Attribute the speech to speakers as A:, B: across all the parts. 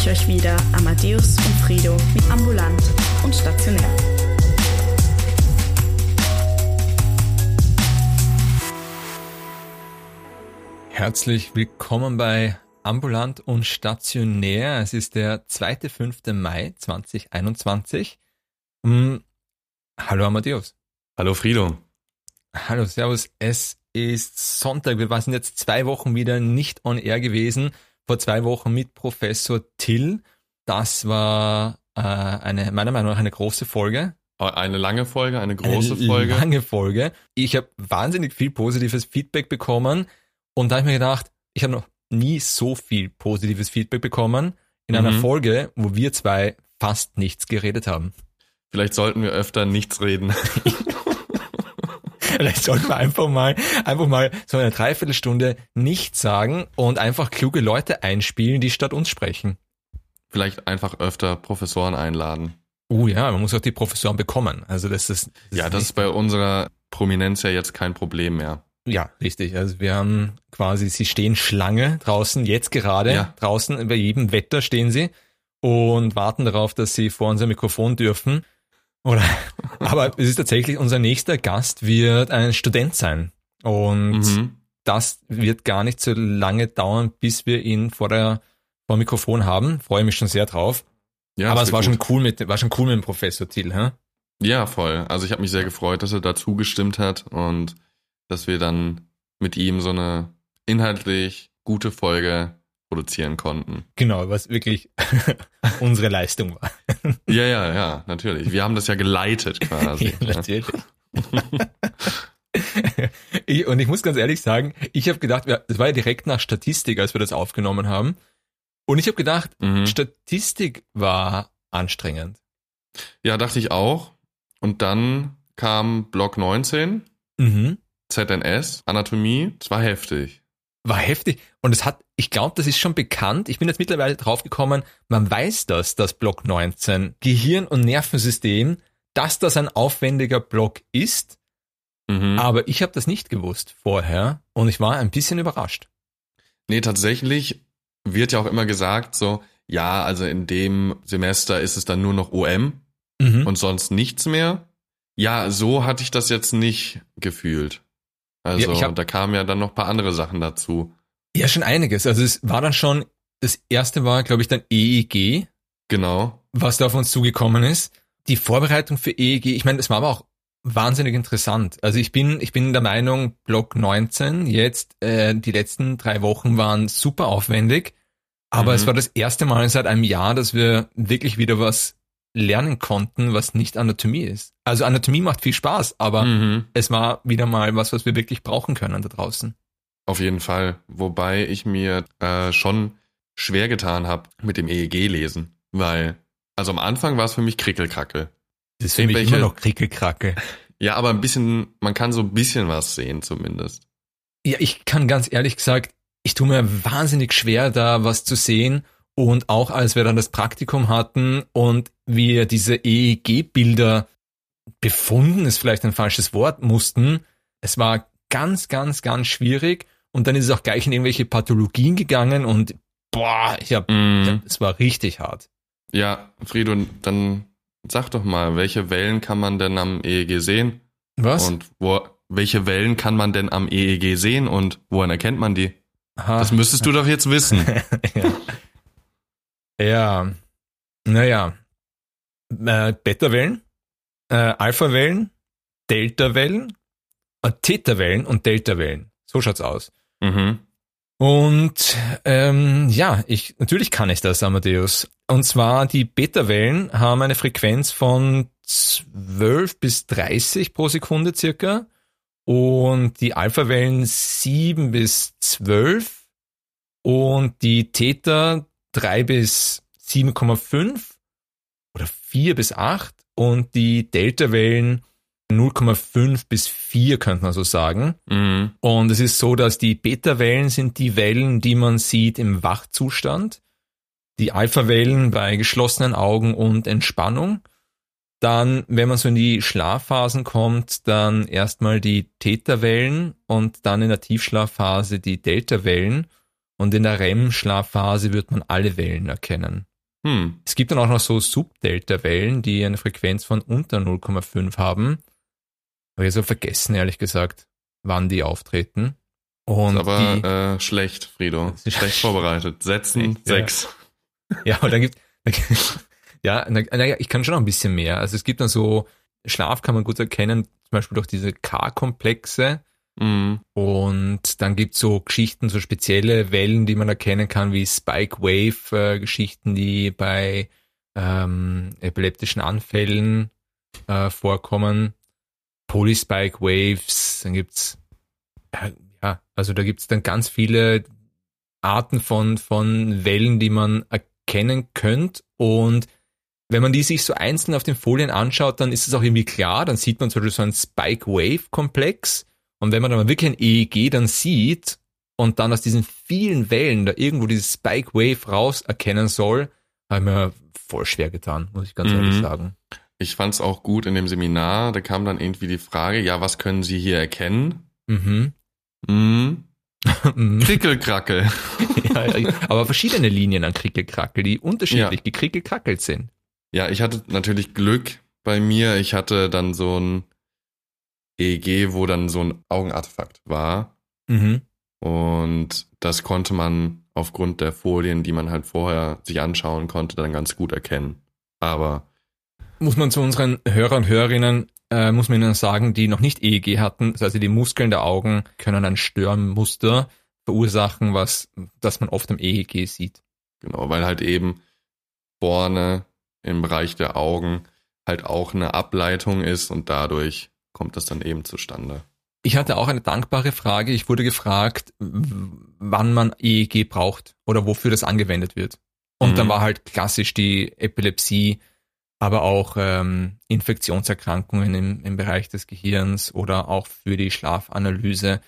A: ich euch wieder Amadeus und Frido mit Ambulant und Stationär.
B: Herzlich willkommen bei Ambulant und Stationär. Es ist der 2.5. Mai 2021. Hm, hallo Amadeus.
C: Hallo Frido.
B: Hallo, Servus. Es ist Sonntag. Wir waren jetzt zwei Wochen wieder nicht on air gewesen. Vor zwei Wochen mit Professor Till. Das war äh, eine, meiner Meinung nach eine große Folge.
C: Eine lange Folge, eine große eine Folge.
B: Lange Folge. Ich habe wahnsinnig viel positives Feedback bekommen. Und da habe ich mir gedacht, ich habe noch nie so viel positives Feedback bekommen in einer mhm. Folge, wo wir zwei fast nichts geredet haben.
C: Vielleicht sollten wir öfter nichts reden.
B: Vielleicht sollten wir einfach mal, einfach mal so eine Dreiviertelstunde nichts sagen und einfach kluge Leute einspielen, die statt uns sprechen.
C: Vielleicht einfach öfter Professoren einladen.
B: Oh ja, man muss auch die Professoren bekommen. Also das ist.
C: Das ja, das ist bei unserer Prominenz ja jetzt kein Problem mehr.
B: Ja, richtig. Also wir haben quasi, sie stehen Schlange draußen, jetzt gerade ja. draußen, bei jedem Wetter stehen sie und warten darauf, dass sie vor unser Mikrofon dürfen. Oder, aber es ist tatsächlich, unser nächster Gast wird ein Student sein. Und mhm. das wird gar nicht so lange dauern, bis wir ihn vor der, vor dem Mikrofon haben. Freue mich schon sehr drauf. Ja, aber es war gut. schon cool mit, war schon cool mit dem Professor Thiel, hä?
C: Ja, voll. Also ich habe mich sehr gefreut, dass er dazu gestimmt hat und dass wir dann mit ihm so eine inhaltlich gute Folge produzieren konnten.
B: Genau, was wirklich unsere Leistung war.
C: ja, ja, ja, natürlich. Wir haben das ja geleitet quasi.
B: ja, natürlich. ich, und ich muss ganz ehrlich sagen, ich habe gedacht, das war ja direkt nach Statistik, als wir das aufgenommen haben. Und ich habe gedacht, mhm. Statistik war anstrengend.
C: Ja, dachte ich auch. Und dann kam Block 19, mhm. ZNS, Anatomie, es war heftig
B: war heftig. Und es hat, ich glaube, das ist schon bekannt. Ich bin jetzt mittlerweile draufgekommen, man weiß das, dass Block 19, Gehirn- und Nervensystem, dass das ein aufwendiger Block ist. Mhm. Aber ich habe das nicht gewusst vorher und ich war ein bisschen überrascht.
C: Nee, tatsächlich wird ja auch immer gesagt, so, ja, also in dem Semester ist es dann nur noch OM mhm. und sonst nichts mehr. Ja, so hatte ich das jetzt nicht gefühlt. Also ja, hab, da kamen ja dann noch paar andere Sachen dazu.
B: Ja, schon einiges. Also es war dann schon, das erste war, glaube ich, dann EEG.
C: Genau.
B: Was da auf uns zugekommen ist. Die Vorbereitung für EEG, ich meine, es war aber auch wahnsinnig interessant. Also ich bin, ich bin der Meinung, Block 19, jetzt äh, die letzten drei Wochen waren super aufwendig. Aber mhm. es war das erste Mal seit einem Jahr, dass wir wirklich wieder was lernen konnten, was nicht Anatomie ist. Also Anatomie macht viel Spaß, aber mhm. es war wieder mal was, was wir wirklich brauchen können da draußen.
C: Auf jeden Fall. Wobei ich mir äh, schon schwer getan habe mit dem EEG-Lesen, weil, also am Anfang war es für mich Krickelkrackel.
B: Das ist für mich immer noch Krickelkrackel.
C: Ja, aber ein bisschen, man kann so ein bisschen was sehen zumindest.
B: Ja, ich kann ganz ehrlich gesagt, ich tue mir wahnsinnig schwer, da was zu sehen und auch als wir dann das Praktikum hatten und wir diese EEG-Bilder befunden, ist vielleicht ein falsches Wort, mussten, es war ganz, ganz, ganz schwierig. Und dann ist es auch gleich in irgendwelche Pathologien gegangen und boah, ich hab, mm. es war richtig hart.
C: Ja, Frido, dann sag doch mal, welche Wellen kann man denn am EEG sehen?
B: Was?
C: Und wo, welche Wellen kann man denn am EEG sehen und woran erkennt man die? Aha. Das müsstest du doch jetzt wissen.
B: ja. Ja, naja. Äh, Beta-Wellen, äh, Alpha-Wellen, Delta-Wellen, äh, Theta-Wellen und Delta-Wellen. So schaut's aus. Mhm. Und ähm, ja, ich natürlich kann ich das, Amadeus. Und zwar die Beta-Wellen haben eine Frequenz von 12 bis 30 pro Sekunde circa und die Alpha-Wellen 7 bis 12 und die Theta 3 bis 7,5 oder 4 bis 8 und die Delta-Wellen 0,5 bis 4 könnte man so sagen. Mhm. Und es ist so, dass die Beta-Wellen sind die Wellen, die man sieht im Wachzustand. Die Alpha-Wellen bei geschlossenen Augen und Entspannung. Dann, wenn man so in die Schlafphasen kommt, dann erstmal die Theta-Wellen und dann in der Tiefschlafphase die Delta-Wellen. Und in der REM-Schlafphase wird man alle Wellen erkennen. Hm. Es gibt dann auch noch so Subdelta-Wellen, die eine Frequenz von unter 0,5 haben. Habe ich so vergessen, ehrlich gesagt, wann die auftreten.
C: Und aber die, äh, schlecht, Frido. Schlecht vorbereitet. Setzen echt, sechs.
B: Ja, ja aber dann gibt ja, naja, ich kann schon noch ein bisschen mehr. Also es gibt dann so, Schlaf kann man gut erkennen, zum Beispiel durch diese K-Komplexe. Mhm. Und dann gibt's so Geschichten, so spezielle Wellen, die man erkennen kann, wie Spike Wave-Geschichten, äh, die bei ähm, epileptischen Anfällen äh, vorkommen. Polyspike Waves, dann gibt's äh, ja, also da gibt's dann ganz viele Arten von, von Wellen, die man erkennen könnte. Und wenn man die sich so einzeln auf den Folien anschaut, dann ist es auch irgendwie klar. Dann sieht man so einen Spike Wave Komplex. Und wenn man dann mal wirklich ein EEG dann sieht und dann aus diesen vielen Wellen da irgendwo dieses Spike Wave raus erkennen soll, habe ich mir voll schwer getan, muss ich ganz mhm. ehrlich sagen.
C: Ich fand es auch gut in dem Seminar, da kam dann irgendwie die Frage, ja, was können Sie hier erkennen? Mhm. Mhm. Krickelkrackel.
B: ja, aber verschiedene Linien an Krickelkrackel, die unterschiedlich ja. gekrickelkrackelt sind.
C: Ja, ich hatte natürlich Glück bei mir. Ich hatte dann so ein EEG, wo dann so ein Augenartefakt war. Mhm. Und das konnte man aufgrund der Folien, die man halt vorher sich anschauen konnte, dann ganz gut erkennen. Aber
B: muss man zu unseren Hörern und Hörerinnen äh, muss man ihnen sagen, die noch nicht EEG hatten, also die Muskeln der Augen können ein Störmuster verursachen, was, das man oft am EEG sieht.
C: Genau, weil halt eben vorne im Bereich der Augen halt auch eine Ableitung ist und dadurch kommt das dann eben zustande.
B: Ich hatte auch eine dankbare Frage. Ich wurde gefragt, wann man EEG braucht oder wofür das angewendet wird. Und mhm. dann war halt klassisch die Epilepsie, aber auch ähm, Infektionserkrankungen im, im Bereich des Gehirns oder auch für die Schlafanalyse.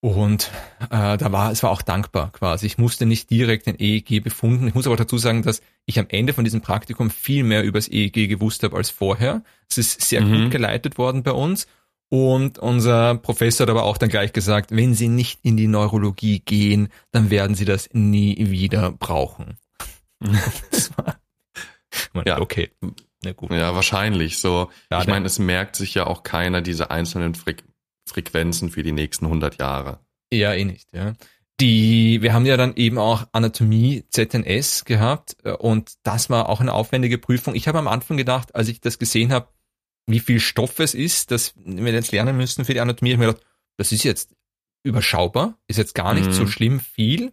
B: Und äh, da war es war auch dankbar quasi. Ich musste nicht direkt ein EEG befunden. Ich muss aber dazu sagen, dass ich am Ende von diesem Praktikum viel mehr über das EEG gewusst habe als vorher. Es ist sehr mhm. gut geleitet worden bei uns. Und unser Professor hat aber auch dann gleich gesagt, wenn Sie nicht in die Neurologie gehen, dann werden Sie das nie wieder brauchen. das
C: war ja. okay. Na gut. Ja, wahrscheinlich. So, ja, ich meine, es merkt sich ja auch keiner diese einzelnen Fre Frequenzen für die nächsten 100 Jahre.
B: Ja, eh nicht, ja. Die, wir haben ja dann eben auch Anatomie ZNS gehabt äh, und das war auch eine aufwendige Prüfung. Ich habe am Anfang gedacht, als ich das gesehen habe, wie viel Stoff es ist, dass wir jetzt lernen müssen für die Anatomie, ich habe mir gedacht, das ist jetzt überschaubar, ist jetzt gar nicht mhm. so schlimm viel.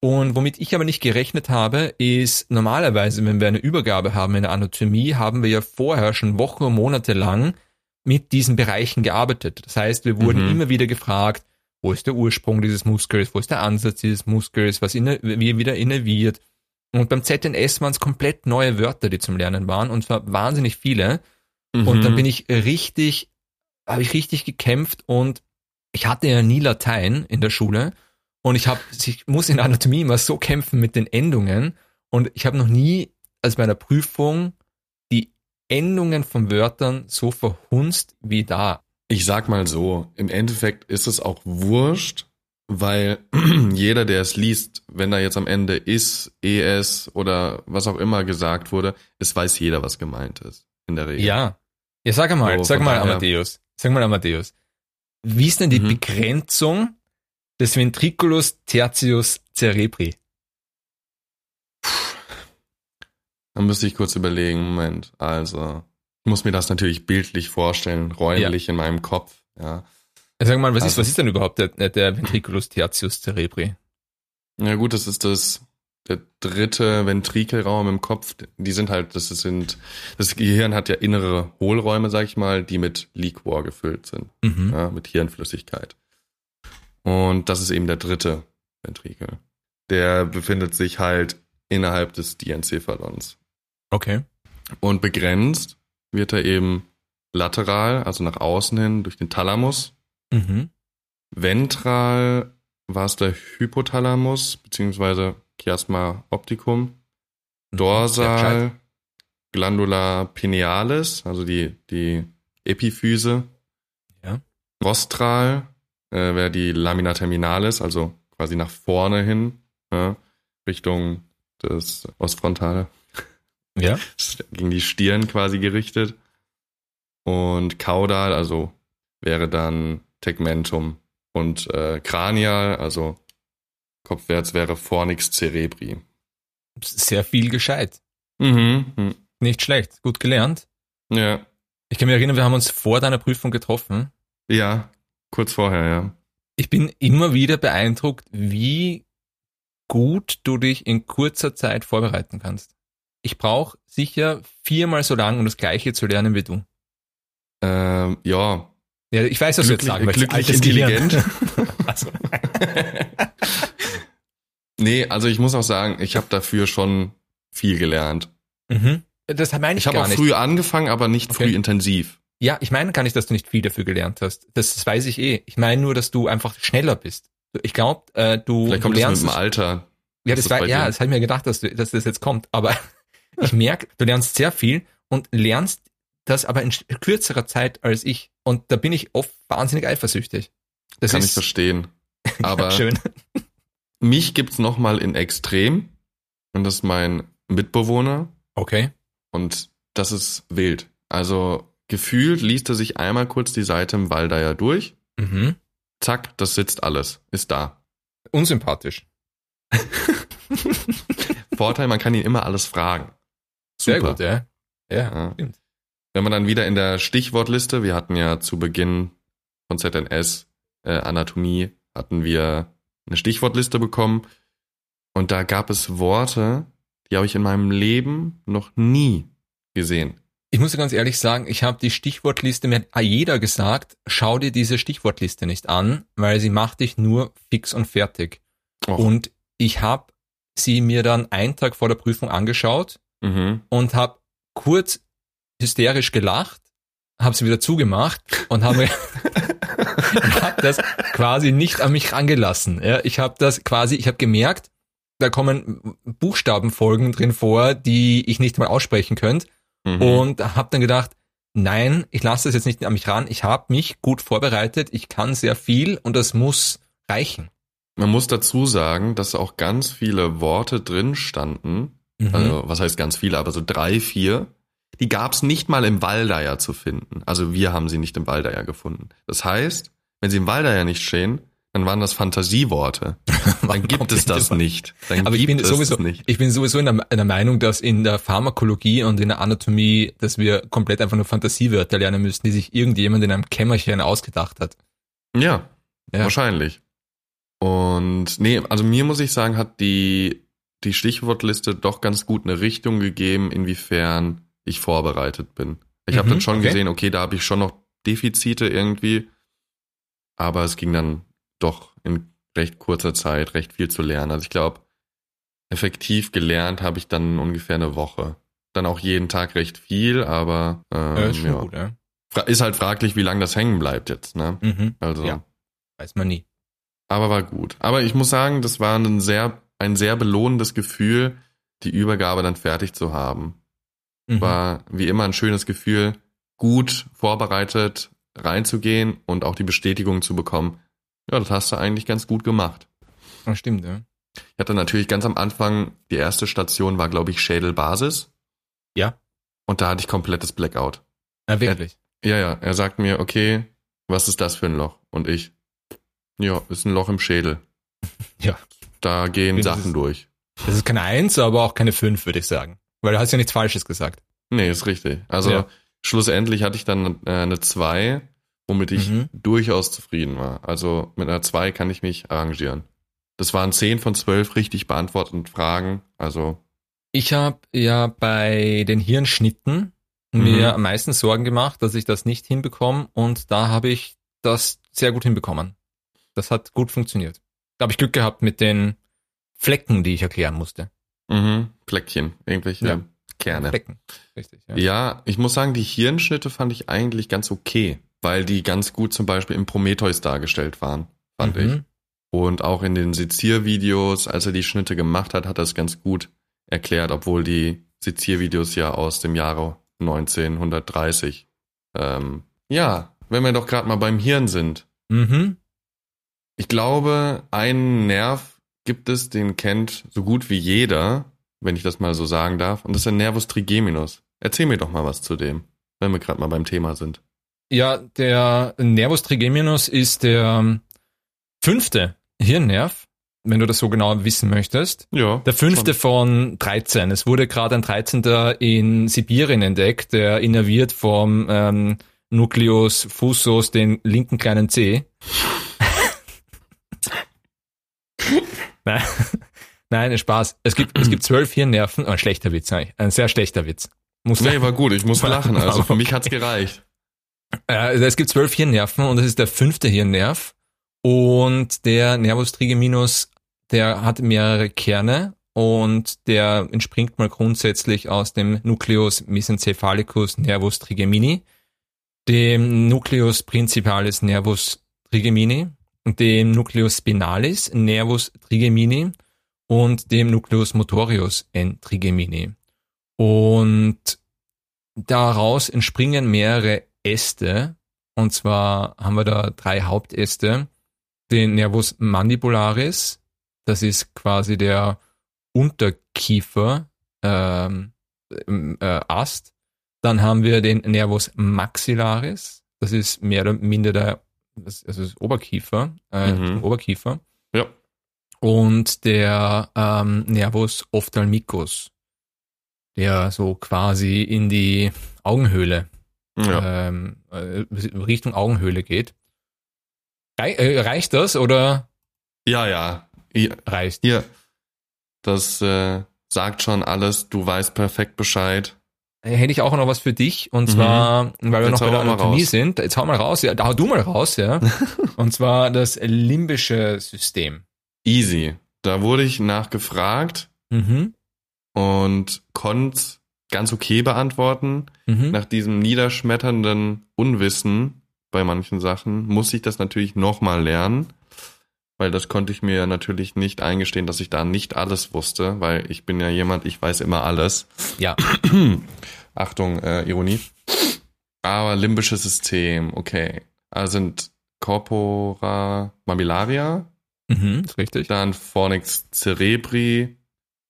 B: Und womit ich aber nicht gerechnet habe, ist normalerweise, wenn wir eine Übergabe haben in der Anatomie, haben wir ja vorher schon Wochen und Monate lang mit diesen Bereichen gearbeitet. Das heißt, wir wurden mhm. immer wieder gefragt, wo ist der Ursprung dieses Muskels, wo ist der Ansatz dieses Muskels, was wie wieder innerviert. Und beim ZNS waren es komplett neue Wörter, die zum Lernen waren, und zwar wahnsinnig viele. Mhm. Und dann bin ich richtig, habe ich richtig gekämpft und ich hatte ja nie Latein in der Schule und ich habe, ich muss in Anatomie immer so kämpfen mit den Endungen. Und ich habe noch nie, als bei einer Prüfung, Endungen von Wörtern so verhunzt wie da.
C: Ich sag mal so, im Endeffekt ist es auch wurscht, weil jeder, der es liest, wenn da jetzt am Ende ist, es oder was auch immer gesagt wurde, es weiß jeder, was gemeint ist. In der Regel.
B: Ja. Ja, sag mal, so, sag mal, Amadeus. Sag mal, Amadeus. Wie ist denn die mhm. Begrenzung des Ventriculus tertius cerebri.
C: Da müsste ich kurz überlegen, Moment. Also, ich muss mir das natürlich bildlich vorstellen, räumlich ja. in meinem Kopf, ja.
B: Sag mal, was, also, ist, was ist denn überhaupt der, der Ventriculus tertius cerebri?
C: Ja gut, das ist das, der dritte Ventrikelraum im Kopf. Die sind halt, das sind, das Gehirn hat ja innere Hohlräume, sag ich mal, die mit Liquor gefüllt sind, mhm. ja, mit Hirnflüssigkeit. Und das ist eben der dritte Ventrikel. Der befindet sich halt innerhalb des Diencephalons.
B: Okay.
C: Und begrenzt wird er eben lateral, also nach außen hin, durch den Thalamus. Mhm. Ventral war es der Hypothalamus, beziehungsweise Chiasma opticum. Mhm. Dorsal, Glandula pinealis, also die, die Epiphyse. Ja. Rostral, äh, wäre die Lamina terminalis, also quasi nach vorne hin, ja, Richtung das Ostfrontale.
B: Ja.
C: Gegen die Stirn quasi gerichtet. Und Caudal, also wäre dann Tegmentum. Und äh, Cranial, also kopfwärts wäre Fornix cerebri.
B: Sehr viel gescheit.
C: Mhm. mhm.
B: Nicht schlecht. Gut gelernt.
C: Ja.
B: Ich kann mich erinnern, wir haben uns vor deiner Prüfung getroffen.
C: Ja, kurz vorher, ja.
B: Ich bin immer wieder beeindruckt, wie gut du dich in kurzer Zeit vorbereiten kannst. Ich brauche sicher viermal so lang, um das Gleiche zu lernen wie du.
C: Ähm, ja.
B: Ja, ich weiß, was
C: glücklich,
B: du jetzt sagen
C: glücklich intelligent. also. nee, also ich muss auch sagen, ich habe dafür schon viel gelernt.
B: Mhm. Das meine ich,
C: ich
B: gar
C: auch
B: nicht.
C: früh angefangen, aber nicht
B: Okay.
C: früh intensiv.
B: Ja, ich meine gar nicht, dass du nicht viel dafür gelernt hast. Das, das weiß ich eh. Ich meine nur, dass du einfach schneller bist. Ich glaube, äh, du,
C: Vielleicht
B: du
C: kommt das
B: lernst
C: mit dem Alter.
B: Ja, das
C: das
B: war, ja, das habe ich mir gedacht, dass, du, dass das jetzt kommt. Aber ich merke, du lernst sehr viel und lernst das aber in kürzerer Zeit als ich. Und da bin ich oft wahnsinnig eifersüchtig. Das
C: Kann ich verstehen. Aber
B: schön.
C: mich gibt's noch mal in Extrem. Und das ist mein Mitbewohner.
B: Okay.
C: Und das ist wild. Also gefühlt liest er sich einmal kurz die Seite im Waldeier durch.
B: Mhm.
C: Zack, das sitzt alles. Ist da.
B: Unsympathisch.
C: Vorteil, man kann ihn immer alles fragen.
B: Sehr gut, ja. Ja,
C: Ja. Wenn man dann wieder in der Stichwortliste, wir hatten ja zu Beginn von ZNS äh, Anatomie, hatten wir eine Stichwortliste bekommen und da gab es Worte, die habe ich in meinem Leben noch nie gesehen.
B: Ich muss ganz ehrlich sagen, ich habe die Stichwortliste mir hat jeder gesagt, schau dir diese Stichwortliste nicht an, weil sie macht dich nur fix und fertig.
C: Och.
B: Und ich habe sie mir dann einen Tag vor der Prüfung angeschaut
C: Mhm.
B: und habe kurz hysterisch gelacht, habe sie wieder zugemacht und habe hab das quasi nicht an mich rangelassen. Ja, ich habe das quasi, ich habe gemerkt, da kommen Buchstabenfolgen drin vor, die ich nicht mal aussprechen könnte
C: Mhm.
B: und habe dann gedacht, nein, ich lasse das jetzt nicht an mich ran. Ich habe mich gut vorbereitet, ich kann sehr viel und das muss reichen.
C: Man muss dazu sagen, dass auch ganz viele Worte drin standen.
B: Mhm.
C: Also, was heißt ganz viele, aber so drei, vier. Die gab's nicht mal im Waldeier zu finden. Also wir haben sie nicht im Waldeier gefunden. Das heißt, wenn sie im Waldeier nicht stehen, dann waren das Fantasieworte. Dann gibt es das nicht. Dann
B: Aber ich
C: gibt
B: bin
C: es
B: sowieso,
C: nicht.
B: ich bin sowieso in der, in der Meinung, dass in der Pharmakologie und in der Anatomie, dass wir komplett einfach nur Fantasiewörter lernen müssen, die sich irgendjemand in einem Kämmerchen ausgedacht hat.
C: Ja,
B: Ja.
C: wahrscheinlich. Und nee, also mir muss ich sagen, hat die, die Stichwortliste doch ganz gut eine Richtung gegeben, inwiefern ich vorbereitet bin. Ich habe
B: Mhm,
C: dann schon
B: okay.
C: gesehen, okay, da habe ich schon noch Defizite irgendwie, aber es ging dann doch in recht kurzer Zeit recht viel zu lernen. Also ich glaube, effektiv gelernt habe ich dann ungefähr eine Woche. Dann auch jeden Tag recht viel, aber ähm,
B: Ja, ist schon
C: ja.
B: gut, ja.
C: Ist halt fraglich, wie lange das hängen bleibt jetzt. Ne?
B: Mhm.
C: Also
B: Ja. Weiß man nie.
C: aber war gut. Aber ich muss sagen, das war ein sehr, ein sehr belohnendes Gefühl, die Übergabe dann fertig zu haben.
B: Mhm.
C: War wie immer ein schönes Gefühl, gut vorbereitet reinzugehen und auch die Bestätigung zu bekommen. Ja, das hast du eigentlich ganz gut gemacht.
B: Ja, stimmt, ja.
C: Ich hatte natürlich ganz am Anfang, die erste Station war, glaube ich, Schädelbasis.
B: Ja.
C: Und da hatte ich komplettes Blackout.
B: Ja, wirklich.
C: Ja, ja, er sagt mir, okay, was ist das für ein Loch? Und ich, ja, ist ein Loch im Schädel.
B: Ja.
C: Da gehen Sachen durch.
B: Das ist keine Eins, aber auch keine Fünf, würde ich sagen. Weil du hast ja nichts Falsches gesagt.
C: Nee, ist richtig. Also
B: Ja.
C: schlussendlich hatte ich dann äh, eine 2, womit ich
B: Mhm.
C: durchaus zufrieden war. Also mit einer 2 kann ich mich arrangieren. Das waren 10 von 12 richtig beantworteten Fragen. Also,
B: Ich habe ja bei den Hirnschnitten
C: Mhm.
B: mir am meisten Sorgen gemacht, dass ich das nicht hinbekomme und da habe ich das sehr gut hinbekommen. Das hat gut funktioniert. Da habe ich Glück gehabt mit den Flecken, die ich erklären musste.
C: mhm, Fleckchen, irgendwelche
B: Ja.
C: Kerne.
B: Flecken, richtig. Ja.
C: Ja, ich muss sagen, die Hirnschnitte fand ich eigentlich ganz okay, weil die ganz gut zum Beispiel im Prometheus dargestellt waren, fand ich.
B: Mhm.
C: Und auch in den Seziervideos, als er die Schnitte gemacht hat, hat er es ganz gut erklärt, obwohl die Seziervideos ja aus dem Jahre 1930. Ähm, ja, wenn wir doch gerade mal beim Hirn sind.
B: Mhm.
C: Ich glaube, einen Nerv gibt es, den kennt so gut wie jeder. wenn ich das mal so sagen darf. Und das ist der Nervus trigeminus. Erzähl mir doch mal was zu dem, wenn wir gerade mal beim Thema sind.
B: Ja, der Nervus trigeminus ist der fünfte Hirnnerv, wenn du das so genau wissen möchtest.
C: Ja.
B: Der fünfte
C: schon.
B: von 13. Es wurde gerade ein 13. in Sibirien entdeckt, der innerviert vom ähm, Nucleus fusus, den linken kleinen C. Nein, Nein, Spaß. Es gibt, es gibt zwölf Hirnnerven. Oh, ein schlechter Witz, eigentlich. Ein sehr schlechter Witz.
C: Muss nee, war gut. Ich muss lachen. Also für mich hat's gereicht.
B: Äh, es gibt zwölf Hirnnerven und das ist der fünfte Hirnnerv. Und der Nervus trigeminus, der hat mehrere Kerne und der entspringt mal grundsätzlich aus dem Nucleus mesencephalicus nervus trigemini, dem Nucleus principalis nervus trigemini, dem Nucleus spinalis nervus trigemini und dem Nucleus motorius n trigemini. Und daraus entspringen mehrere Äste, und zwar haben wir da drei Hauptäste, den Nervus mandibularis, das ist quasi der Unterkiefer ähm, äh, Ast. Dann haben wir den Nervus maxillaris, das ist mehr oder minder der das, also das Oberkiefer, äh, mhm. Oberkiefer.
C: Ja.
B: Und der ähm, Nervus ophthalmicus, der so quasi in die Augenhöhle, ja. ähm, äh, Richtung Augenhöhle geht. Äh, reicht das oder?
C: Ja, ja. Hier,
B: reicht.
C: Hier, das äh, sagt schon alles. Du weißt perfekt Bescheid.
B: Hätte ich auch noch was für dich und mhm. zwar, weil wir Jetzt noch bei der Anatomie sind. Jetzt hau mal raus, ja, hau du mal raus, ja. und zwar das limbische System.
C: Easy. Da wurde ich nachgefragt
B: mhm.
C: und konnte ganz okay beantworten. Mhm. Nach diesem niederschmetternden Unwissen bei manchen Sachen muss ich das natürlich nochmal lernen, weil das konnte ich mir natürlich nicht eingestehen, dass ich da nicht alles wusste, weil ich bin ja jemand, ich weiß immer alles.
B: Ja.
C: Achtung, äh, Ironie. Aber limbisches System, okay. Also sind Corpora mammillaria.
B: Mhm, ist richtig.
C: Dann Fornix cerebri.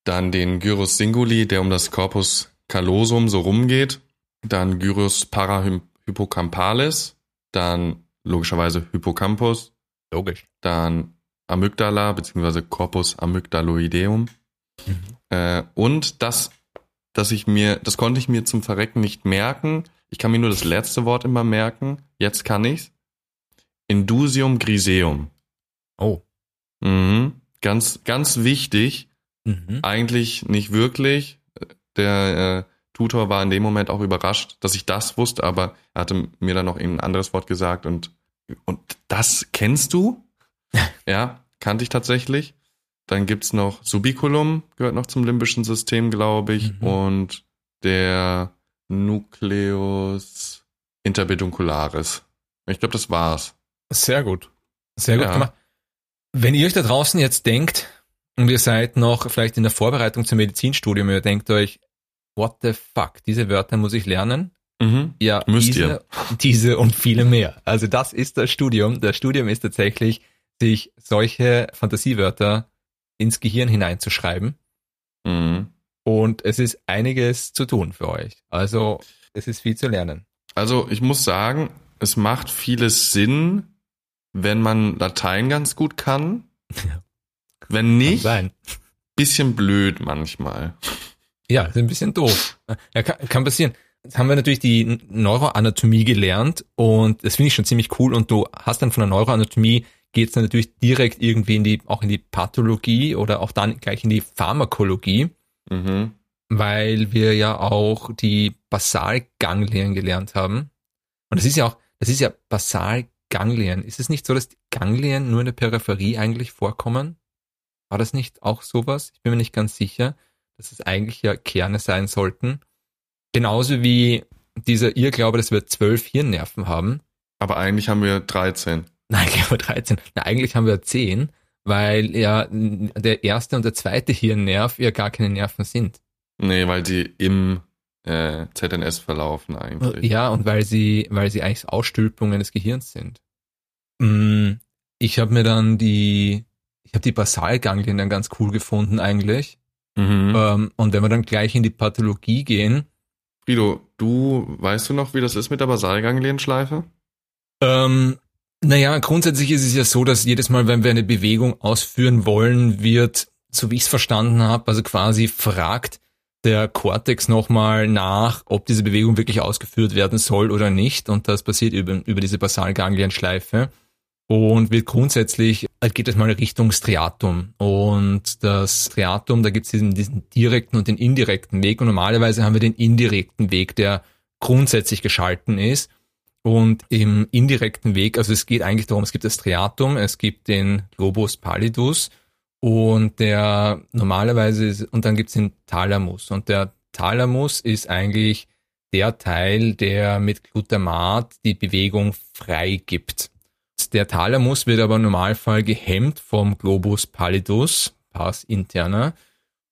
C: Dann den Gyrus singuli, der um das Corpus callosum so rumgeht. Dann Gyrus parahippocampalis dann logischerweise Hippocampus.
B: Logisch.
C: Dann Amygdala beziehungsweise Corpus amygdaloideum. Mhm. Äh, und das, dass ich mir, das konnte ich mir zum Verrecken nicht merken. Ich kann mir nur das letzte Wort immer merken. Jetzt kann ich's. Indusium griseum.
B: Oh.
C: Mhm. Ganz, ganz wichtig. Mhm. Eigentlich nicht wirklich. Der äh, Tutor war in dem Moment auch überrascht, dass ich das wusste, aber er hatte mir dann noch ein anderes Wort gesagt und, und das kennst du? ja, kannte ich tatsächlich. Dann gibt's noch Subiculum, gehört noch zum limbischen System, glaube ich, mhm. und der Nucleus interpeduncularis. Ich glaube, das war's.
B: Sehr gut. Sehr gut ja. gemacht. Wenn ihr euch da draußen jetzt denkt, und ihr seid noch vielleicht in der Vorbereitung zum Medizinstudium, ihr denkt euch, what the fuck, diese Wörter muss ich lernen.
C: Mhm.
B: Ja,
C: Müsst
B: diese,
C: ihr.
B: diese und viele mehr. Also das ist das Studium. Das Studium ist tatsächlich, sich solche Fantasiewörter ins Gehirn hineinzuschreiben.
C: Mhm.
B: Und es ist einiges zu tun für euch. Also es ist viel zu lernen.
C: Also ich muss sagen, es macht vieles Sinn, wenn man Latein ganz gut kann. Wenn nicht, bisschen blöd manchmal.
B: Ja, ist ein bisschen doof. Ja, kann, kann passieren. Jetzt haben wir natürlich die Neuroanatomie gelernt und das finde ich schon ziemlich cool und du hast dann von der Neuroanatomie geht es dann natürlich direkt irgendwie in die, auch in die Pathologie oder auch dann gleich in die Pharmakologie,
C: mhm.
B: weil wir ja auch die Basalganglien gelernt haben. Und das ist ja auch, das ist ja Basalganglien. Ist es nicht so, dass die Ganglien nur in der Peripherie eigentlich vorkommen? War das nicht auch sowas? Ich bin mir nicht ganz sicher dass es eigentlich ja Kerne sein sollten. Genauso wie dieser Irrglaube, dass wir zwölf Hirnnerven haben.
C: Aber eigentlich haben wir 13.
B: Nein, ich glaube 13. Na, eigentlich haben wir 10, weil ja der erste und der zweite Hirnnerv ja gar keine Nerven sind.
C: Nee, weil die im äh, ZNS verlaufen eigentlich.
B: Ja, und weil sie, weil sie eigentlich Ausstülpungen des Gehirns sind. Mm, ich habe mir dann die, ich habe die Basalganglien dann ganz cool gefunden eigentlich Mhm. Ähm, und wenn wir dann gleich in die Pathologie gehen.
C: Frido, du weißt du noch, wie das ist mit der Basalganglienschleife?
B: Ähm, naja, grundsätzlich ist es ja so, dass jedes Mal, wenn wir eine Bewegung ausführen wollen, wird, so wie ich es verstanden habe, also quasi fragt der Cortex nochmal nach, ob diese Bewegung wirklich ausgeführt werden soll oder nicht. Und das passiert über, über diese Basalganglienschleife und wird grundsätzlich, äh, geht es mal Richtung Striatum. Und das Striatum, da gibt es diesen, diesen direkten und den indirekten Weg. Und normalerweise haben wir den indirekten Weg, der grundsätzlich geschalten ist. Und im indirekten Weg, also es geht eigentlich darum, es gibt das Striatum, es gibt den Globus pallidus und der normalerweise ist, und dann gibt es den Thalamus. Und der Thalamus ist eigentlich der Teil, der mit Glutamat die Bewegung freigibt. Der Thalamus wird aber im Normalfall gehemmt vom Globus pallidus, Pars interna.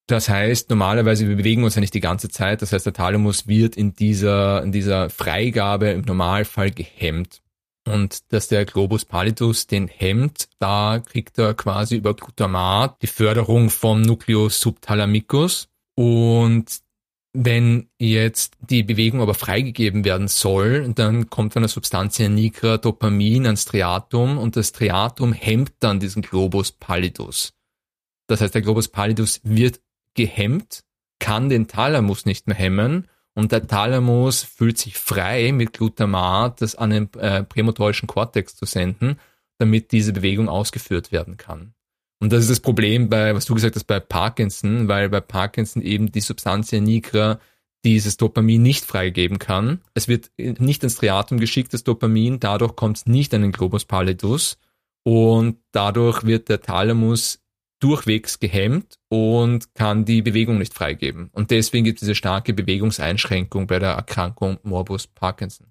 B: Das heißt, normalerweise, wir bewegen uns ja nicht die ganze Zeit. Das heißt, der Thalamus wird in dieser, in dieser Freigabe im Normalfall gehemmt. Und dass der Globus pallidus den hemmt, da kriegt er quasi über Glutamat die Förderung vom Nucleus subthalamicus. Und wenn jetzt die Bewegung aber freigegeben werden soll, dann kommt von der Substantia nigra Dopamin ans Striatum und das Striatum hemmt dann diesen Globus pallidus. Das heißt, der Globus pallidus wird gehemmt, kann den Thalamus nicht mehr hemmen und der Thalamus fühlt sich frei mit Glutamat, das an den äh, prämotorischen Kortex zu senden, damit diese Bewegung ausgeführt werden kann. Und das ist das Problem bei, was du gesagt hast, bei Parkinson, weil bei Parkinson eben die Substantia nigra dieses Dopamin nicht freigeben kann. Es wird nicht ins Striatum geschickt, das Dopamin, dadurch kommt es nicht an den Globus pallidus und dadurch wird der Thalamus durchwegs gehemmt und kann die Bewegung nicht freigeben. Und deswegen gibt es diese starke Bewegungseinschränkung bei der Erkrankung Morbus Parkinson.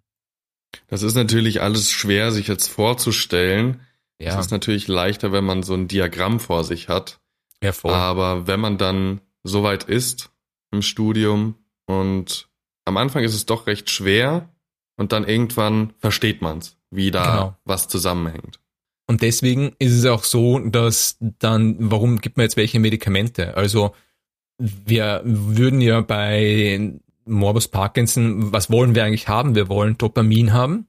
C: Das ist natürlich alles schwer, sich jetzt vorzustellen. Ja. Es ist natürlich leichter, wenn man so ein Diagramm vor sich hat. Ja, voll. Aber wenn man dann so weit ist im Studium und am Anfang ist es doch recht schwer und dann irgendwann versteht man es, wie da genau. was zusammenhängt.
B: Und deswegen ist es auch so, dass dann, warum gibt man jetzt welche Medikamente? Also wir würden ja bei Morbus Parkinson, was wollen wir eigentlich haben? Wir wollen Dopamin haben.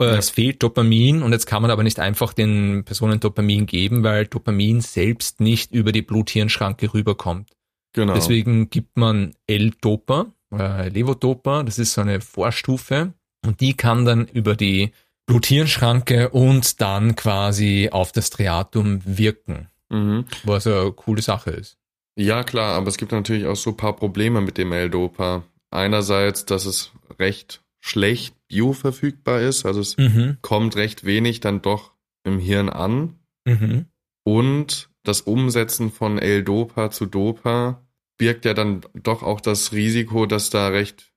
B: Ja. Es fehlt Dopamin und jetzt kann man aber nicht einfach den Personen Dopamin geben, weil Dopamin selbst nicht über die Blut-Hirn-Schranke rüberkommt. Genau. Deswegen gibt man L-Dopa, äh, Levodopa, das ist so eine Vorstufe und die kann dann über die Blut-Hirn-Schranke und dann quasi auf das Striatum wirken, mhm. was eine coole Sache ist.
C: Ja, klar, aber es gibt natürlich auch so ein paar Probleme mit dem L-Dopa. Einerseits, dass es recht schlecht bioverfügbar ist. Also es mhm. kommt recht wenig dann doch im Hirn an. Mhm. Und das Umsetzen von L-Dopa zu Dopa birgt ja dann doch auch das Risiko, dass da recht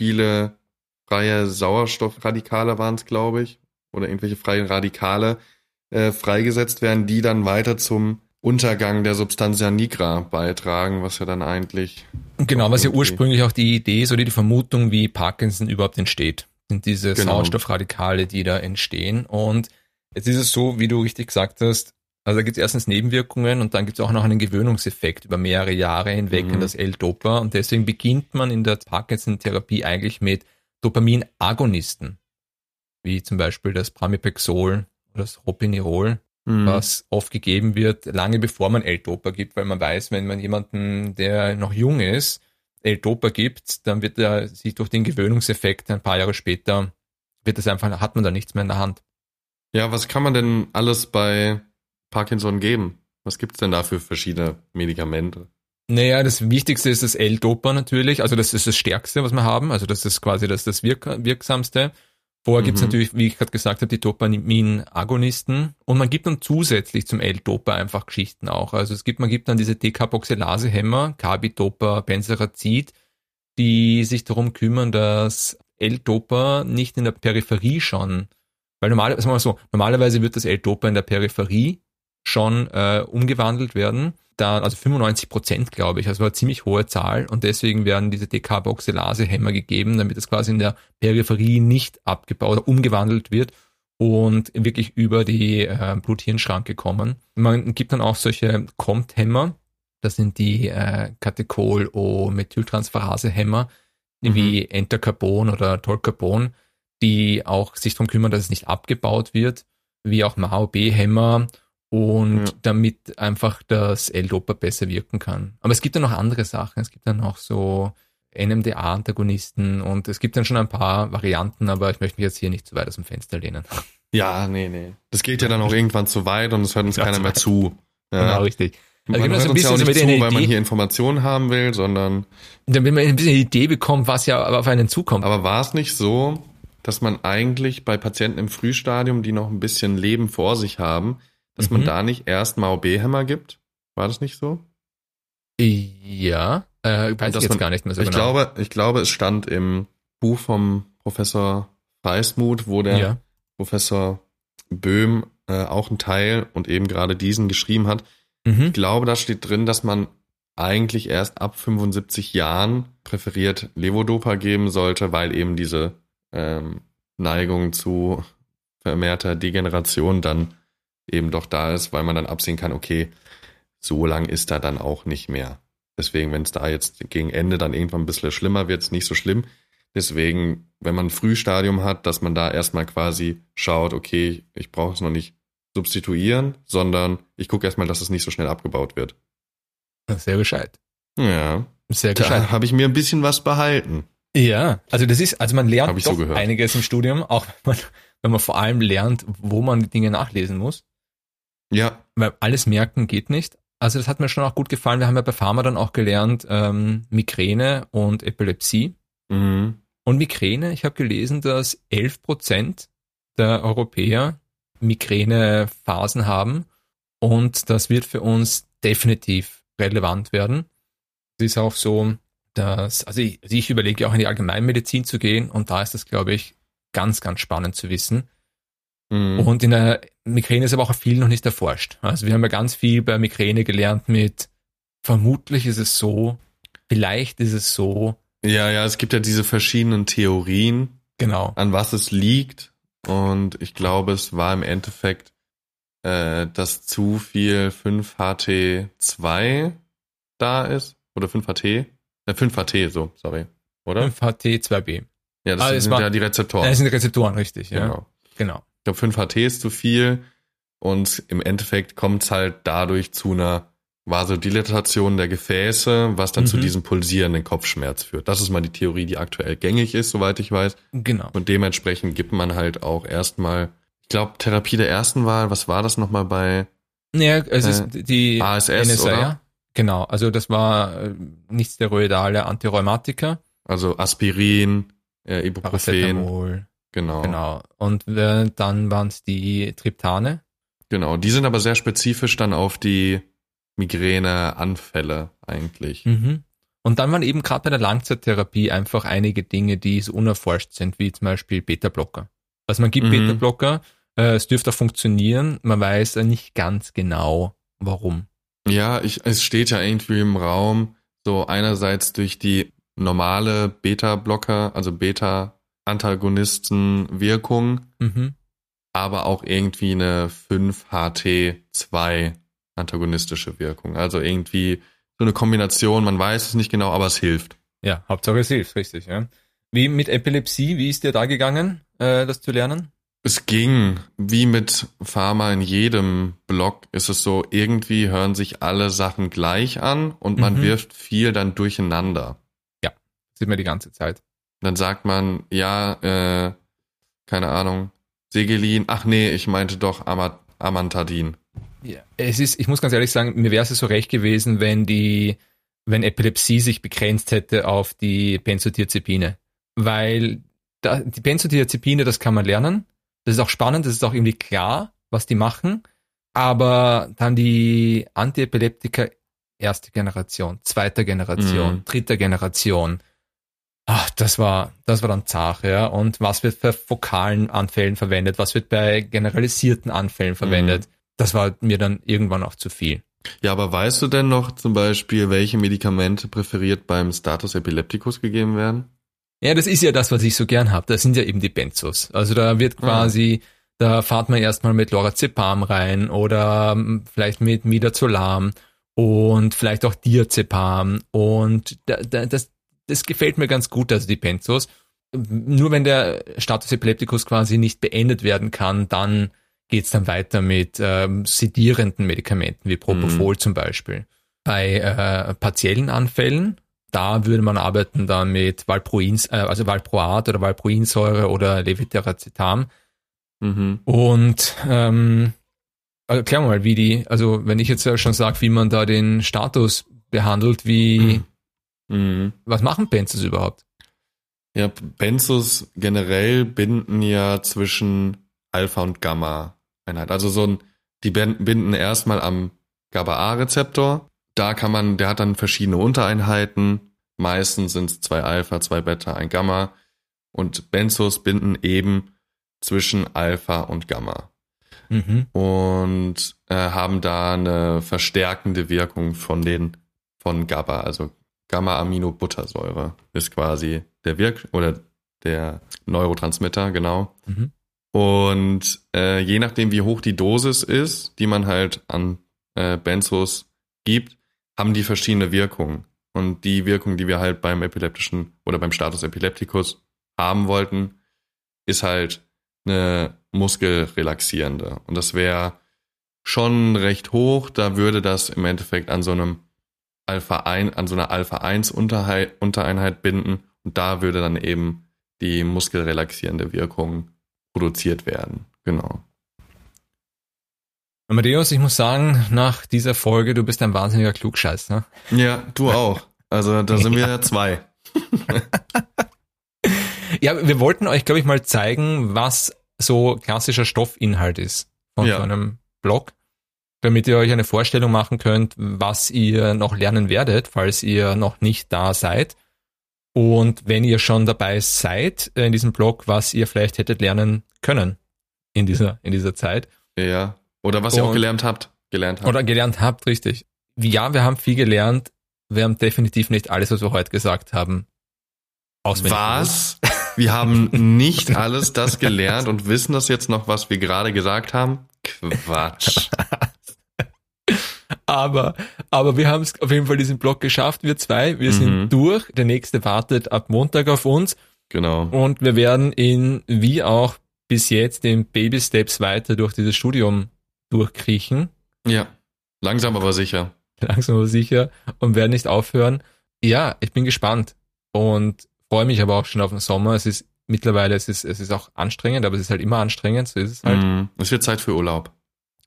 C: viele freie Sauerstoffradikale waren es, glaube ich, oder irgendwelche freien Radikale äh, freigesetzt werden, die dann weiter zum Untergang der Substantia nigra beitragen, was ja dann eigentlich.
B: Genau, was ja ursprünglich auch die Idee ist oder die Vermutung, wie Parkinson überhaupt entsteht sind diese genau. Sauerstoffradikale, die da entstehen. Und jetzt ist es so, wie du richtig gesagt hast, also da gibt es erstens Nebenwirkungen und dann gibt es auch noch einen Gewöhnungseffekt über mehrere Jahre hinweg mhm. in das L-Dopa. Und deswegen beginnt man in der Parkinson-Therapie eigentlich mit Dopaminagonisten, wie zum Beispiel das Pramipexol oder das Ropinirol, mhm. was oft gegeben wird, lange bevor man L-Dopa gibt, weil man weiß, wenn man jemanden, der noch jung ist, L-Dopa gibt, dann wird er sich durch den Gewöhnungseffekt ein paar Jahre später, wird es einfach, hat man da nichts mehr in der Hand.
C: Ja, was kann man denn alles bei Parkinson geben? Was gibt es denn da für verschiedene Medikamente?
B: Naja, das Wichtigste ist das L-Dopa natürlich, also das ist das Stärkste, was wir haben, also das ist quasi das, das Wirk Wirksamste. Vorher mhm. gibt es natürlich, wie ich gerade gesagt habe, die Dopamin-Agonisten und man gibt dann zusätzlich zum L-Dopa einfach Geschichten auch. Also es gibt, man gibt dann diese Decarboxylase-Hämmer, Carbidopa, Benzerazid, die sich darum kümmern, dass L-Dopa nicht in der Peripherie schon, weil normalerweise, also so, normalerweise wird das L-Dopa in der Peripherie schon äh, umgewandelt werden da, also 95 Prozent, glaube ich, also war eine ziemlich hohe Zahl und deswegen werden diese Decarboxylase-Hämmer gegeben, damit es quasi in der Peripherie nicht abgebaut oder umgewandelt wird und wirklich über die äh, Blut-Hirn-Schranke kommen. Man gibt dann auch solche COMT-Hämmer, Das sind die äh, Catechol-O-Methyltransferase-Hämmer, mhm. wie Entacarbon oder Tolcarbon, die auch sich darum kümmern, dass es nicht abgebaut wird, wie auch MAO-B-Hämmer und ja. damit einfach das L-Dopa besser wirken kann. Aber es gibt ja noch andere Sachen. Es gibt dann noch so NMDA-Antagonisten und es gibt dann schon ein paar Varianten, aber ich möchte mich jetzt hier nicht zu weit aus dem Fenster lehnen.
C: Ja, nee, nee. Das geht ja dann auch irgendwann zu weit und es hört uns ja, keiner mehr zu.
B: Ja. Genau, richtig.
C: Also man hört uns ja auch nicht zu, weil man hier Informationen haben will, sondern...
B: Damit man ein bisschen eine Idee bekommt, was ja auf einen zukommt.
C: Aber war es nicht so, dass man eigentlich bei Patienten im Frühstadium, die noch ein bisschen Leben vor sich haben, dass mhm. man da nicht erst MAO-B-Hämmer gibt? War das nicht so?
B: Ja, äh, weiß ich jetzt
C: man,
B: gar nicht mehr so
C: ich genau. Glaube, ich glaube, es stand im Buch vom Professor Freismuth, wo der ja. Professor Böhm äh, auch einen Teil und eben gerade diesen geschrieben hat. Mhm. Ich glaube, da steht drin, dass man eigentlich erst ab 75 Jahren präferiert Levodopa geben sollte, weil eben diese ähm, Neigung zu vermehrter Degeneration dann eben doch da ist, weil man dann absehen kann, okay, so lang ist er dann auch nicht mehr. Deswegen, wenn es da jetzt gegen Ende dann irgendwann ein bisschen schlimmer wird, ist nicht so schlimm. Deswegen, wenn man ein Frühstadium hat, dass man da erstmal quasi schaut, okay, ich brauche es noch nicht substituieren, sondern ich gucke erstmal, dass es nicht so schnell abgebaut wird.
B: Sehr gescheit.
C: Ja.
B: Sehr gescheit.
C: Da habe ich mir ein bisschen was behalten.
B: Ja, also das ist, also man lernt doch so einiges im Studium, auch wenn man, wenn man vor allem lernt, wo man Dinge nachlesen muss.
C: Ja.
B: Weil alles merken geht nicht. Also das hat mir schon auch gut gefallen. Wir haben ja bei Pharma dann auch gelernt, ähm, Migräne und Epilepsie. Mhm. Und Migräne, ich habe gelesen, dass 11 Prozent der Europäer Migränephasen haben. Und das wird für uns definitiv relevant werden. Es ist auch so, dass, also ich, also ich überlege auch in die Allgemeinmedizin zu gehen und da ist das, glaube ich, ganz, ganz spannend zu wissen. Mhm. Und in der Migräne ist aber auch viel noch nicht erforscht. Also wir haben ja ganz viel bei Migräne gelernt mit, vermutlich ist es so, vielleicht ist es so.
C: Ja, ja, es gibt ja diese verschiedenen Theorien.
B: Genau.
C: An was es liegt. Und ich glaube, es war im Endeffekt, äh, dass zu viel 5HT2 da ist. Oder 5HT. Äh, 5HT, so, sorry. Oder?
B: 5HT2B.
C: Ja, das ah, sind ja die Rezeptoren.
B: Das sind die Rezeptoren, richtig, ja. Genau. genau.
C: Ich glaube, 5HT ist zu viel und im Endeffekt kommt es halt dadurch zu einer Vasodilatation der Gefäße, was dann mhm. zu diesem pulsierenden Kopfschmerz führt. Das ist mal die Theorie, die aktuell gängig ist, soweit ich weiß.
B: Genau.
C: Und dementsprechend gibt man halt auch erstmal, ich glaube, Therapie der ersten Wahl, was war das nochmal bei?
B: Ja, es äh, ist die
C: ASS, NSA, oder? Ja?
B: Genau, also das war äh, nicht steroidale Antirheumatika.
C: Also Aspirin, äh, Ibuprofen.
B: Paracetamol. Genau. Genau. Und äh, dann waren es die Triptane.
C: Genau, die sind aber sehr spezifisch dann auf die Migräneanfälle eigentlich.
B: Mhm. Und dann waren eben gerade bei der Langzeittherapie einfach einige Dinge, die so unerforscht sind, wie zum Beispiel Beta-Blocker. Also man gibt mhm. Beta-Blocker, äh, es dürfte auch funktionieren, man weiß ja nicht ganz genau, warum.
C: Ja, ich, es steht ja irgendwie im Raum, so einerseits durch die normale Beta-Blocker, also Beta-Antagonisten-Wirkung, mhm. aber auch irgendwie eine 5-HT2 antagonistische Wirkung. Also irgendwie so eine Kombination, man weiß es nicht genau, aber es hilft.
B: Ja, Hauptsache es hilft, richtig, ja. Wie mit Epilepsie, wie ist dir da gegangen, äh, das zu lernen?
C: Es ging, wie mit Pharma in jedem Blog ist es so, irgendwie hören sich alle Sachen gleich an und man mhm. wirft viel dann durcheinander.
B: Ja, sieht man die ganze Zeit.
C: Dann sagt man, ja, äh, keine Ahnung, Segelin, ach nee, ich meinte doch Amat Amantadin.
B: Ja, es ist, ich muss ganz ehrlich sagen, mir wäre es so recht gewesen, wenn die, wenn Epilepsie sich begrenzt hätte auf die Benzodiazepine. Weil da, die Benzodiazepine, das kann man lernen das ist auch spannend, das ist auch irgendwie klar, was die machen. Aber dann die Antiepileptika erste Generation, zweite Generation, mhm. dritte Generation. Ach, das war, das war dann zart, ja. Und was wird bei fokalen Anfällen verwendet? Was wird bei generalisierten Anfällen verwendet? Mhm. Das war mir dann irgendwann auch zu viel.
C: Ja, aber weißt du denn noch zum Beispiel, welche Medikamente präferiert beim Status Epilepticus gegeben werden?
B: Ja, das ist ja das, was ich so gern habe. Das sind ja eben die Benzos. Also da wird ah. quasi, ah. da fahrt man erstmal mit Lorazepam rein oder hm, vielleicht mit Midazolam und vielleicht auch Diazepam und das, das gefällt mir ganz gut, also die Benzos. Nur wenn der Status Epilepticus quasi nicht beendet werden kann, dann geht's dann weiter mit ähm, sedierenden Medikamenten wie Propofol mhm. zum Beispiel. Bei äh, partiellen Anfällen, da würde man arbeiten dann mit Valproin, äh, also Valproat oder Valproinsäure oder Levetiracetam. Mhm. Und ähm, erklär mal, wie die, also wenn ich jetzt schon sage, wie man da den Status behandelt, wie, mhm. Was machen Benzos überhaupt?
C: Ja, Benzos generell binden ja zwischen Alpha und Gamma Einheit. Also so ein, die binden erstmal am GABA-A-Rezeptor. Da kann man, der hat dann verschiedene Untereinheiten. Meistens sind es zwei Alpha, zwei Beta, ein Gamma. Und Benzos binden eben zwischen Alpha und Gamma. Mhm. Und äh, haben da eine verstärkende Wirkung von den von GABA, also Gamma-Aminobuttersäure ist quasi der Wirk oder der Neurotransmitter, genau. Mhm. Und äh, je nachdem, wie hoch die Dosis ist, die man halt an äh, Benzos gibt, haben die verschiedene Wirkungen. Und die Wirkung, die wir halt beim epileptischen oder beim Status Epilepticus haben wollten, ist halt eine muskelrelaxierende. Und das wäre schon recht hoch. Da würde das im Endeffekt an so einem Alpha 1, an so einer Alpha 1 Untereinheit binden. Und da würde dann eben die muskelrelaxierende Wirkung produziert werden. Genau.
B: Amadeus, ich muss sagen, nach dieser Folge, du bist ein wahnsinniger Klugscheiß, ne?
C: Ja, du auch. Also da sind wir ja zwei.
B: ja, wir wollten euch, glaube ich, mal zeigen, was so klassischer Stoffinhalt ist von ja. so einem Blog, damit ihr euch eine Vorstellung machen könnt, was ihr noch lernen werdet, falls ihr noch nicht da seid. Und wenn ihr schon dabei seid in diesem Blog, was ihr vielleicht hättet lernen können in dieser, in dieser Zeit.
C: Ja. Oder was Und, ihr auch gelernt habt. Gelernt habt.
B: Oder gelernt habt, richtig. Ja, wir haben viel gelernt. Wir haben definitiv nicht alles, was wir heute gesagt haben,
C: auswendig. Was? Wir haben nicht alles das gelernt und wissen das jetzt noch, was wir gerade gesagt haben? Quatsch.
B: Aber, aber wir haben es auf jeden Fall diesen Block geschafft, wir zwei. Wir mhm. sind durch. Der nächste wartet ab Montag auf uns.
C: Genau.
B: Und wir werden ihn, wie auch bis jetzt, in Baby Steps weiter durch dieses Studium durchkriechen.
C: Ja. Langsam aber sicher.
B: Langsam aber sicher. Und werden nicht aufhören. Ja, ich bin gespannt. Und freue mich aber auch schon auf den Sommer. Es ist mittlerweile, es ist, es ist auch anstrengend, aber es ist halt immer anstrengend, so ist es halt. Mm,
C: es wird Zeit für Urlaub.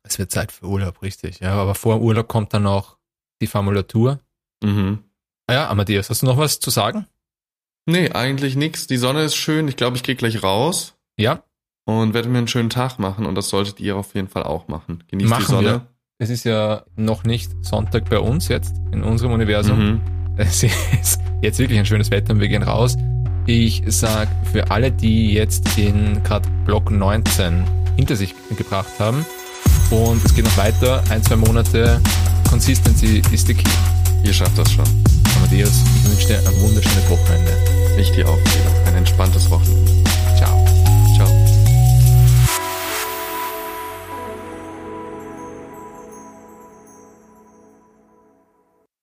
B: Es wird Zeit für Urlaub, richtig. Ja, aber vor Urlaub kommt dann noch die Formulatur. Mhm. Ah ja, Amadeus, hast du noch was zu sagen?
C: Nee, eigentlich nichts. Die Sonne ist schön. Ich glaube, ich gehe gleich raus.
B: Ja.
C: Und werde mir einen schönen Tag machen. Und das solltet ihr auf jeden Fall auch machen. Genießt machen die Sonne. Wir.
B: Es ist ja noch nicht Sonntag bei uns jetzt, in unserem Universum. Mhm. Es ist jetzt wirklich ein schönes Wetter und wir gehen raus. Ich sag für alle, die jetzt den gerade Block 19 hinter sich gebracht haben, und es geht noch weiter, ein, zwei Monate. Consistency ist the key.
C: Ihr schafft das schon.
B: Amadeus, ich wünsche dir ein wunderschönes Wochenende.
C: Ich dir auch, Ein entspanntes Wochenende. Ciao.